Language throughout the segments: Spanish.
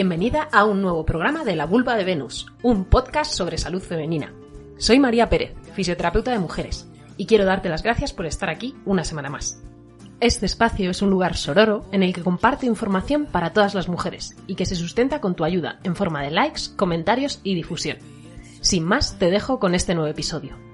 Bienvenida a un nuevo programa de La Vulva de Venus, un podcast sobre salud femenina. Soy María Pérez, fisioterapeuta de mujeres, y quiero darte las gracias por estar aquí una semana más. Este espacio es un lugar sororo en el que comparto información para todas las mujeres y que se sustenta con tu ayuda en forma de likes, comentarios y difusión. Sin más, te dejo con este nuevo episodio.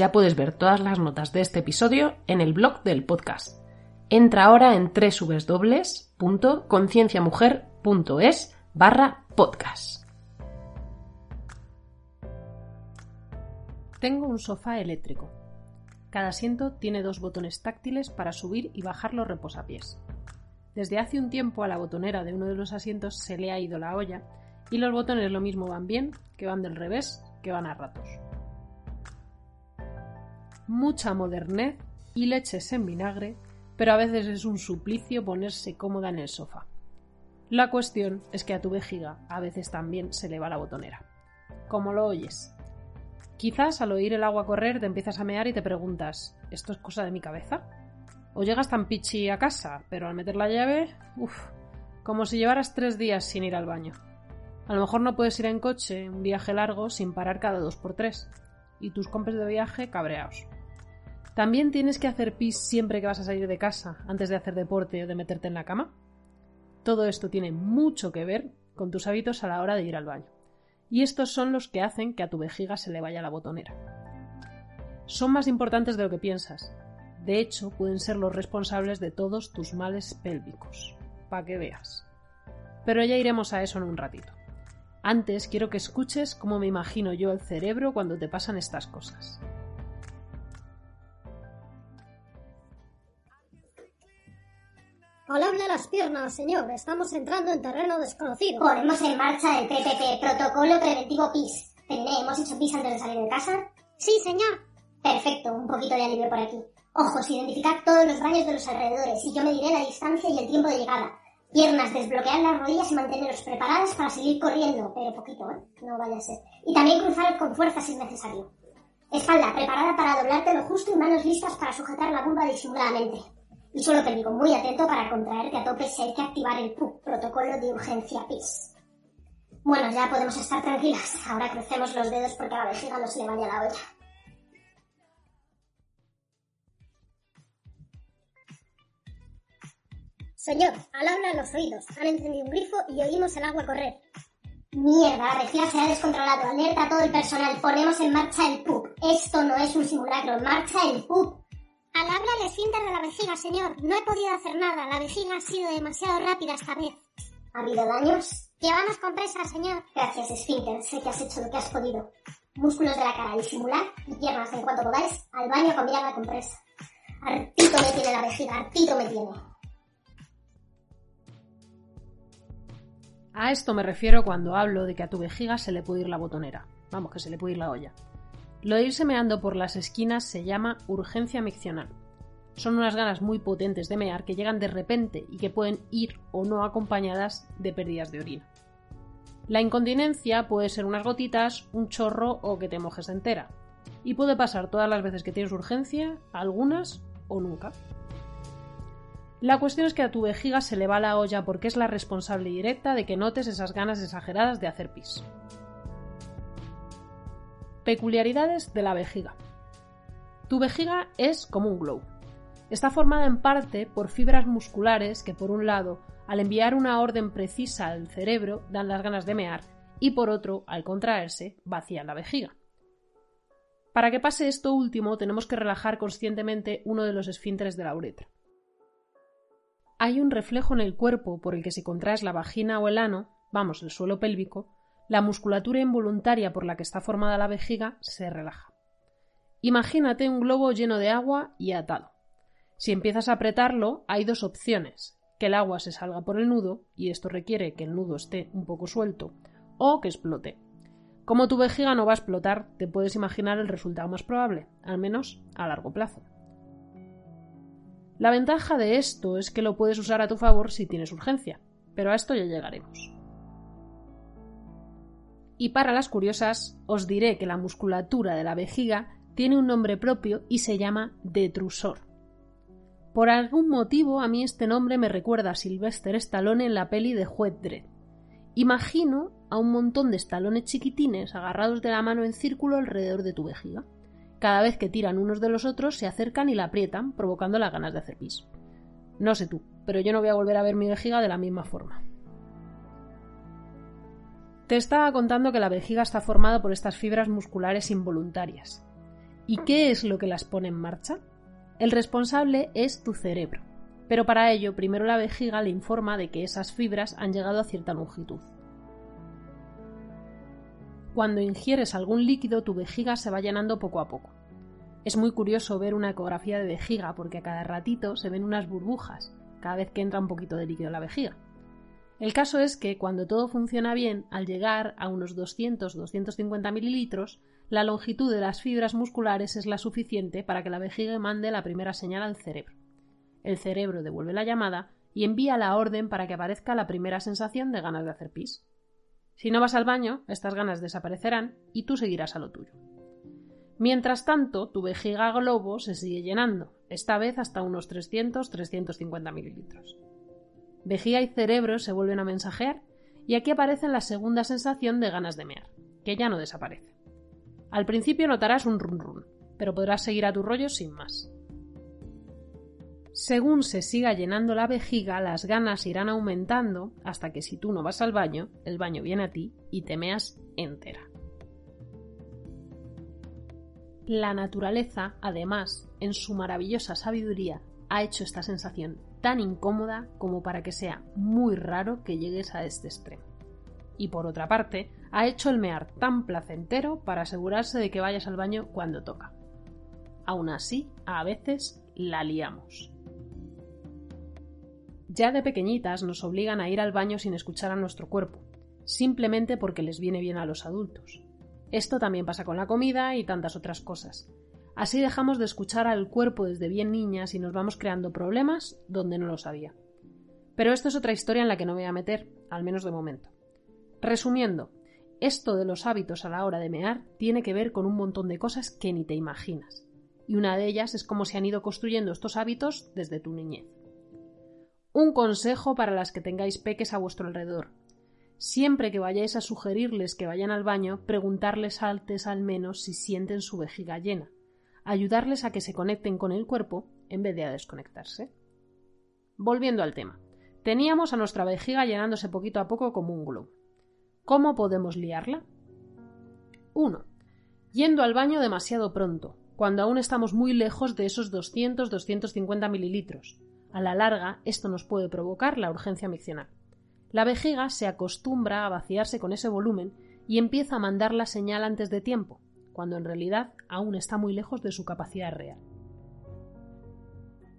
Ya puedes ver todas las notas de este episodio en el blog del podcast. Entra ahora en www.concienciamujer.es barra podcast. Tengo un sofá eléctrico. Cada asiento tiene dos botones táctiles para subir y bajar los reposapiés. Desde hace un tiempo a la botonera de uno de los asientos se le ha ido la olla y los botones lo mismo van bien que van del revés que van a ratos mucha modernez y leches en vinagre, pero a veces es un suplicio ponerse cómoda en el sofá. La cuestión es que a tu vejiga a veces también se le va la botonera. Como lo oyes. Quizás al oír el agua correr te empiezas a mear y te preguntas, ¿esto es cosa de mi cabeza? O llegas tan pichi a casa, pero al meter la llave, uff, como si llevaras tres días sin ir al baño. A lo mejor no puedes ir en coche un viaje largo sin parar cada dos por tres, y tus compes de viaje cabreados. ¿También tienes que hacer pis siempre que vas a salir de casa, antes de hacer deporte o de meterte en la cama? Todo esto tiene mucho que ver con tus hábitos a la hora de ir al baño. Y estos son los que hacen que a tu vejiga se le vaya la botonera. Son más importantes de lo que piensas. De hecho, pueden ser los responsables de todos tus males pélvicos. Para que veas. Pero ya iremos a eso en un ratito. Antes quiero que escuches cómo me imagino yo el cerebro cuando te pasan estas cosas. Al las piernas, señor. Estamos entrando en terreno desconocido. Ponemos en marcha el PPP, Protocolo Preventivo PIS. Pené, ¿hemos hecho PIS antes de salir de casa? Sí, señor. Perfecto, un poquito de alivio por aquí. Ojos, identificar todos los baños de los alrededores y yo me diré la distancia y el tiempo de llegada. Piernas, desbloquear las rodillas y manteneros preparadas para seguir corriendo, pero poquito, ¿eh? No vaya a ser. Y también cruzar con fuerza si es necesario. Espalda, preparada para doblarte lo justo y manos listas para sujetar la vulva disimuladamente. Y solo te digo, muy atento para contraerte a tope si hay que activar el PUC, protocolo de urgencia PIS. Bueno, ya podemos estar tranquilas. Ahora crucemos los dedos porque a la vejiga no se le vaya la olla. Señor, al los oídos. Han encendido un grifo y oímos el agua correr. Mierda, la vejiga se ha descontrolado. Alerta a todo el personal. Ponemos en marcha el PUC. Esto no es un simulacro. Marcha el PUC. Al habla el esfínter de la vejiga, señor. No he podido hacer nada. La vejiga ha sido demasiado rápida esta vez. ¿Ha habido daños? Llevamos compresas, señor. Gracias, esfínter. Sé que has hecho lo que has podido. Músculos de la cara, disimular y piernas en cuanto podáis al baño a cambiar la compresa. Artito me tiene la vejiga, artito me tiene. A esto me refiero cuando hablo de que a tu vejiga se le puede ir la botonera. Vamos, que se le puede ir la olla. Lo de irse meando por las esquinas se llama urgencia miccional. Son unas ganas muy potentes de mear que llegan de repente y que pueden ir o no acompañadas de pérdidas de orina. La incontinencia puede ser unas gotitas, un chorro o que te mojes entera. Y puede pasar todas las veces que tienes urgencia, algunas o nunca. La cuestión es que a tu vejiga se le va la olla porque es la responsable directa de que notes esas ganas exageradas de hacer pis. Peculiaridades de la vejiga. Tu vejiga es como un globo. Está formada en parte por fibras musculares que, por un lado, al enviar una orden precisa al cerebro, dan las ganas de mear, y por otro, al contraerse, vacían la vejiga. Para que pase esto último, tenemos que relajar conscientemente uno de los esfínteres de la uretra. Hay un reflejo en el cuerpo por el que si contraes la vagina o el ano, vamos, el suelo pélvico, la musculatura involuntaria por la que está formada la vejiga se relaja. Imagínate un globo lleno de agua y atado. Si empiezas a apretarlo, hay dos opciones, que el agua se salga por el nudo, y esto requiere que el nudo esté un poco suelto, o que explote. Como tu vejiga no va a explotar, te puedes imaginar el resultado más probable, al menos a largo plazo. La ventaja de esto es que lo puedes usar a tu favor si tienes urgencia, pero a esto ya llegaremos. Y para las curiosas, os diré que la musculatura de la vejiga tiene un nombre propio y se llama detrusor. Por algún motivo a mí este nombre me recuerda a Sylvester Stallone en la peli de Juez. Imagino a un montón de estalones chiquitines agarrados de la mano en círculo alrededor de tu vejiga. Cada vez que tiran unos de los otros se acercan y la aprietan, provocando las ganas de hacer pis. No sé tú, pero yo no voy a volver a ver mi vejiga de la misma forma. Te estaba contando que la vejiga está formada por estas fibras musculares involuntarias. ¿Y qué es lo que las pone en marcha? El responsable es tu cerebro, pero para ello primero la vejiga le informa de que esas fibras han llegado a cierta longitud. Cuando ingieres algún líquido tu vejiga se va llenando poco a poco. Es muy curioso ver una ecografía de vejiga porque a cada ratito se ven unas burbujas cada vez que entra un poquito de líquido en la vejiga. El caso es que cuando todo funciona bien, al llegar a unos 200-250 mililitros, la longitud de las fibras musculares es la suficiente para que la vejiga mande la primera señal al cerebro. El cerebro devuelve la llamada y envía la orden para que aparezca la primera sensación de ganas de hacer pis. Si no vas al baño, estas ganas desaparecerán y tú seguirás a lo tuyo. Mientras tanto, tu vejiga globo se sigue llenando, esta vez hasta unos 300-350 mililitros. Vejiga y cerebro se vuelven a mensajear y aquí aparece la segunda sensación de ganas de mear, que ya no desaparece. Al principio notarás un run run, pero podrás seguir a tu rollo sin más. Según se siga llenando la vejiga, las ganas irán aumentando hasta que si tú no vas al baño, el baño viene a ti y te meas entera. La naturaleza, además, en su maravillosa sabiduría, ha hecho esta sensación tan incómoda como para que sea muy raro que llegues a este extremo y por otra parte, ha hecho el mear tan placentero para asegurarse de que vayas al baño cuando toca. Aún así, a veces la liamos. Ya de pequeñitas nos obligan a ir al baño sin escuchar a nuestro cuerpo, simplemente porque les viene bien a los adultos. Esto también pasa con la comida y tantas otras cosas. Así dejamos de escuchar al cuerpo desde bien niñas y nos vamos creando problemas donde no lo sabía. Pero esto es otra historia en la que no me voy a meter, al menos de momento. Resumiendo, esto de los hábitos a la hora de mear tiene que ver con un montón de cosas que ni te imaginas. Y una de ellas es cómo se han ido construyendo estos hábitos desde tu niñez. Un consejo para las que tengáis peques a vuestro alrededor. Siempre que vayáis a sugerirles que vayan al baño, preguntarles antes al menos si sienten su vejiga llena. Ayudarles a que se conecten con el cuerpo en vez de a desconectarse. Volviendo al tema. Teníamos a nuestra vejiga llenándose poquito a poco como un globo. ¿Cómo podemos liarla? 1. Yendo al baño demasiado pronto, cuando aún estamos muy lejos de esos 200-250 mililitros. A la larga, esto nos puede provocar la urgencia miccional. La vejiga se acostumbra a vaciarse con ese volumen y empieza a mandar la señal antes de tiempo, cuando en realidad aún está muy lejos de su capacidad real.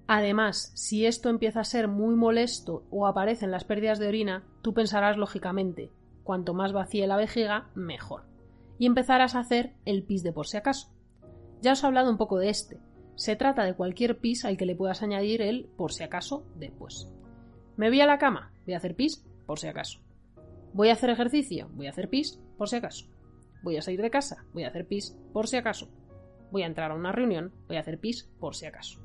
Además, si esto empieza a ser muy molesto o aparecen las pérdidas de orina, tú pensarás lógicamente, Cuanto más vacíe la vejiga, mejor. Y empezarás a hacer el pis de por si acaso. Ya os he hablado un poco de este. Se trata de cualquier pis al que le puedas añadir el por si acaso después. Me voy a la cama, voy a hacer pis por si acaso. Voy a hacer ejercicio, voy a hacer pis por si acaso. Voy a salir de casa, voy a hacer pis por si acaso. Voy a entrar a una reunión, voy a hacer pis por si acaso.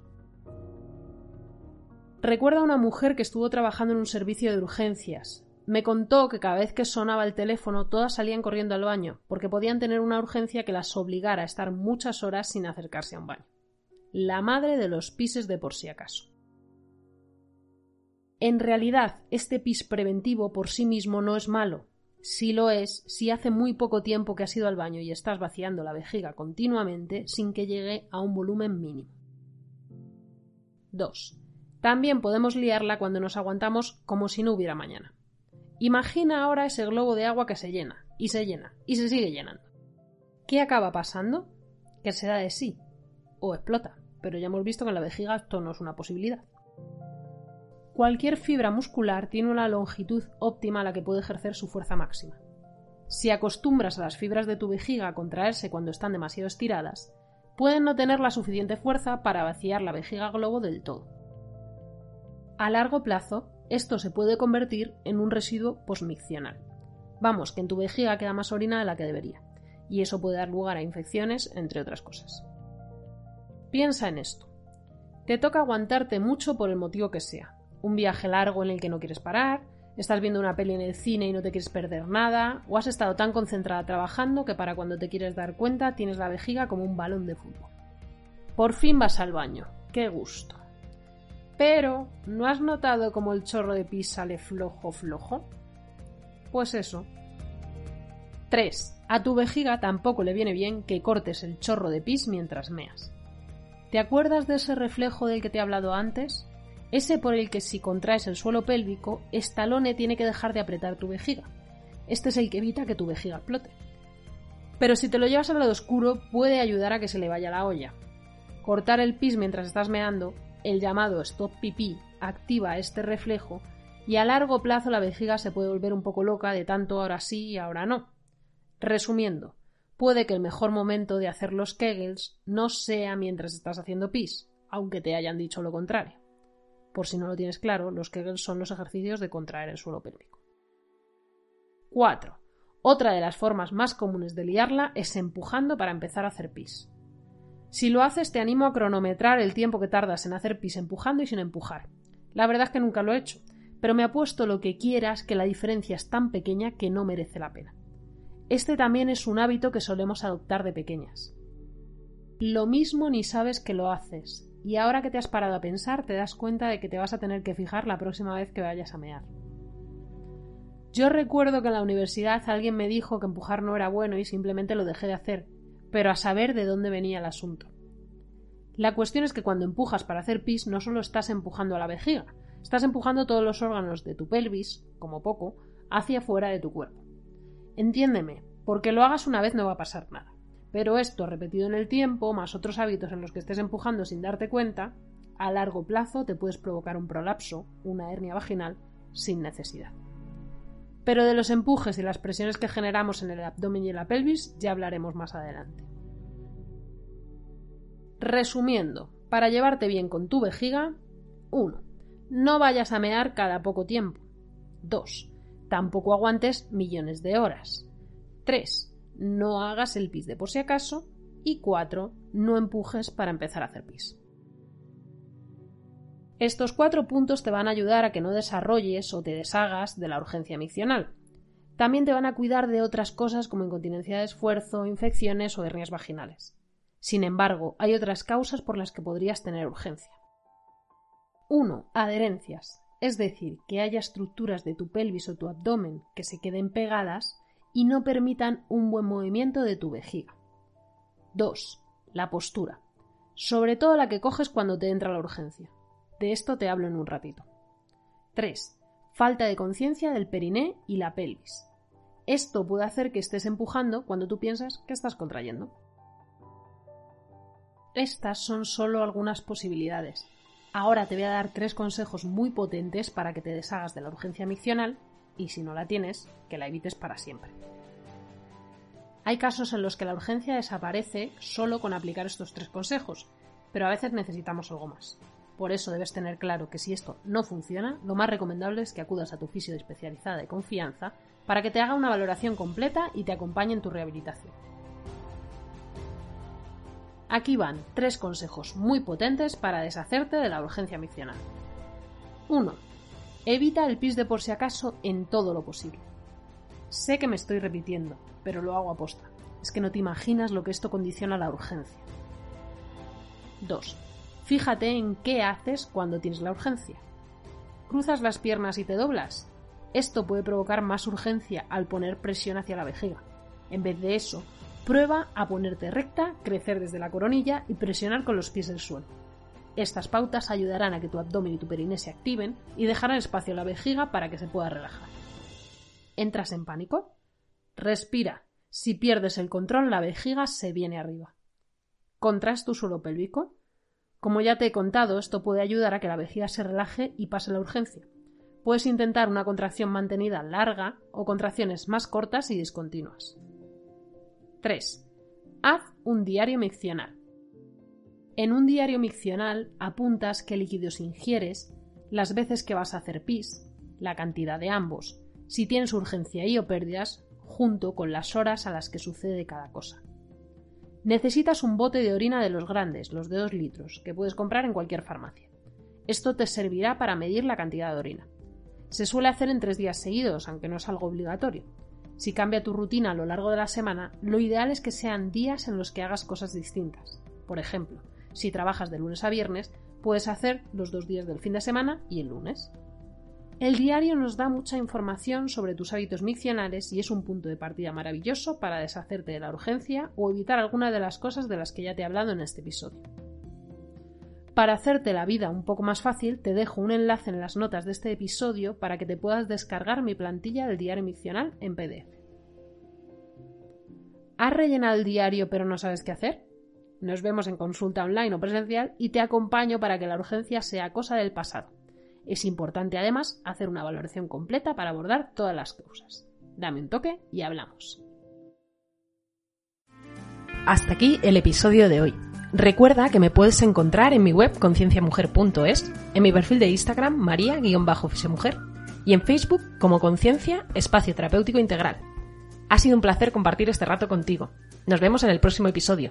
Recuerda a una mujer que estuvo trabajando en un servicio de urgencias me contó que cada vez que sonaba el teléfono todas salían corriendo al baño, porque podían tener una urgencia que las obligara a estar muchas horas sin acercarse a un baño. La madre de los pises de por si acaso. En realidad, este pis preventivo por sí mismo no es malo. Si lo es, si hace muy poco tiempo que has ido al baño y estás vaciando la vejiga continuamente sin que llegue a un volumen mínimo. 2. También podemos liarla cuando nos aguantamos como si no hubiera mañana. Imagina ahora ese globo de agua que se llena, y se llena, y se sigue llenando. ¿Qué acaba pasando? Que se da de sí, o explota, pero ya hemos visto que en la vejiga esto no es una posibilidad. Cualquier fibra muscular tiene una longitud óptima a la que puede ejercer su fuerza máxima. Si acostumbras a las fibras de tu vejiga a contraerse cuando están demasiado estiradas, pueden no tener la suficiente fuerza para vaciar la vejiga globo del todo. A largo plazo, esto se puede convertir en un residuo posmiccional. Vamos, que en tu vejiga queda más orina de la que debería, y eso puede dar lugar a infecciones, entre otras cosas. Piensa en esto. Te toca aguantarte mucho por el motivo que sea, un viaje largo en el que no quieres parar, estás viendo una peli en el cine y no te quieres perder nada, o has estado tan concentrada trabajando que para cuando te quieres dar cuenta tienes la vejiga como un balón de fútbol. Por fin vas al baño, qué gusto. Pero, ¿no has notado cómo el chorro de pis sale flojo flojo? Pues eso. 3. A tu vejiga tampoco le viene bien que cortes el chorro de pis mientras meas. ¿Te acuerdas de ese reflejo del que te he hablado antes? Ese por el que si contraes el suelo pélvico, Estalone tiene que dejar de apretar tu vejiga. Este es el que evita que tu vejiga explote. Pero si te lo llevas al lado oscuro, puede ayudar a que se le vaya la olla. Cortar el pis mientras estás meando, el llamado stop pipí, activa este reflejo y a largo plazo la vejiga se puede volver un poco loca de tanto ahora sí y ahora no. Resumiendo, puede que el mejor momento de hacer los kegels no sea mientras estás haciendo pis, aunque te hayan dicho lo contrario. Por si no lo tienes claro, los Kegels son los ejercicios de contraer el suelo pélvico. 4. Otra de las formas más comunes de liarla es empujando para empezar a hacer pis. Si lo haces, te animo a cronometrar el tiempo que tardas en hacer pis empujando y sin empujar. La verdad es que nunca lo he hecho, pero me apuesto lo que quieras que la diferencia es tan pequeña que no merece la pena. Este también es un hábito que solemos adoptar de pequeñas. Lo mismo ni sabes que lo haces, y ahora que te has parado a pensar te das cuenta de que te vas a tener que fijar la próxima vez que vayas a mear. Yo recuerdo que en la universidad alguien me dijo que empujar no era bueno y simplemente lo dejé de hacer, pero a saber de dónde venía el asunto. La cuestión es que cuando empujas para hacer pis no solo estás empujando a la vejiga, estás empujando todos los órganos de tu pelvis, como poco, hacia fuera de tu cuerpo. Entiéndeme, porque lo hagas una vez no va a pasar nada. Pero esto repetido en el tiempo, más otros hábitos en los que estés empujando sin darte cuenta, a largo plazo te puedes provocar un prolapso, una hernia vaginal, sin necesidad. Pero de los empujes y las presiones que generamos en el abdomen y en la pelvis ya hablaremos más adelante. Resumiendo, para llevarte bien con tu vejiga, 1. No vayas a mear cada poco tiempo. 2. Tampoco aguantes millones de horas. 3 no hagas el pis de por si acaso. Y 4. No empujes para empezar a hacer pis. Estos cuatro puntos te van a ayudar a que no desarrolles o te deshagas de la urgencia miccional. También te van a cuidar de otras cosas como incontinencia de esfuerzo, infecciones o hernias vaginales. Sin embargo, hay otras causas por las que podrías tener urgencia. 1. Adherencias, es decir, que haya estructuras de tu pelvis o tu abdomen que se queden pegadas y no permitan un buen movimiento de tu vejiga. 2. La postura. Sobre todo la que coges cuando te entra la urgencia. De esto te hablo en un ratito. 3. Falta de conciencia del periné y la pelvis. Esto puede hacer que estés empujando cuando tú piensas que estás contrayendo. Estas son solo algunas posibilidades. Ahora te voy a dar tres consejos muy potentes para que te deshagas de la urgencia miccional y si no la tienes, que la evites para siempre. Hay casos en los que la urgencia desaparece solo con aplicar estos tres consejos, pero a veces necesitamos algo más. Por eso debes tener claro que si esto no funciona, lo más recomendable es que acudas a tu fisio especializada de confianza para que te haga una valoración completa y te acompañe en tu rehabilitación. Aquí van tres consejos muy potentes para deshacerte de la urgencia miccional. 1. Evita el pis de por si acaso en todo lo posible. Sé que me estoy repitiendo, pero lo hago a posta. Es que no te imaginas lo que esto condiciona la urgencia. 2. Fíjate en qué haces cuando tienes la urgencia. ¿Cruzas las piernas y te doblas? Esto puede provocar más urgencia al poner presión hacia la vejiga. En vez de eso, prueba a ponerte recta, crecer desde la coronilla y presionar con los pies del suelo. Estas pautas ayudarán a que tu abdomen y tu perine se activen y dejarán espacio a la vejiga para que se pueda relajar. ¿Entras en pánico? Respira. Si pierdes el control, la vejiga se viene arriba. ¿Contraes tu suelo pélvico? Como ya te he contado, esto puede ayudar a que la vejiga se relaje y pase la urgencia. Puedes intentar una contracción mantenida larga o contracciones más cortas y discontinuas. 3. Haz un diario miccional. En un diario miccional apuntas qué líquidos ingieres, las veces que vas a hacer pis, la cantidad de ambos, si tienes urgencia y o pérdidas, junto con las horas a las que sucede cada cosa. Necesitas un bote de orina de los grandes, los de 2 litros, que puedes comprar en cualquier farmacia. Esto te servirá para medir la cantidad de orina. Se suele hacer en tres días seguidos, aunque no es algo obligatorio. Si cambia tu rutina a lo largo de la semana, lo ideal es que sean días en los que hagas cosas distintas. Por ejemplo, si trabajas de lunes a viernes, puedes hacer los dos días del fin de semana y el lunes. El diario nos da mucha información sobre tus hábitos miccionales y es un punto de partida maravilloso para deshacerte de la urgencia o evitar alguna de las cosas de las que ya te he hablado en este episodio. Para hacerte la vida un poco más fácil, te dejo un enlace en las notas de este episodio para que te puedas descargar mi plantilla del diario miccional en PDF. ¿Has rellenado el diario pero no sabes qué hacer? Nos vemos en consulta online o presencial y te acompaño para que la urgencia sea cosa del pasado. Es importante además hacer una valoración completa para abordar todas las causas. Dame un toque y hablamos. Hasta aquí el episodio de hoy. Recuerda que me puedes encontrar en mi web concienciamujer.es, en mi perfil de Instagram maría-fisemujer y en Facebook como Conciencia Espacio Terapéutico Integral. Ha sido un placer compartir este rato contigo. Nos vemos en el próximo episodio.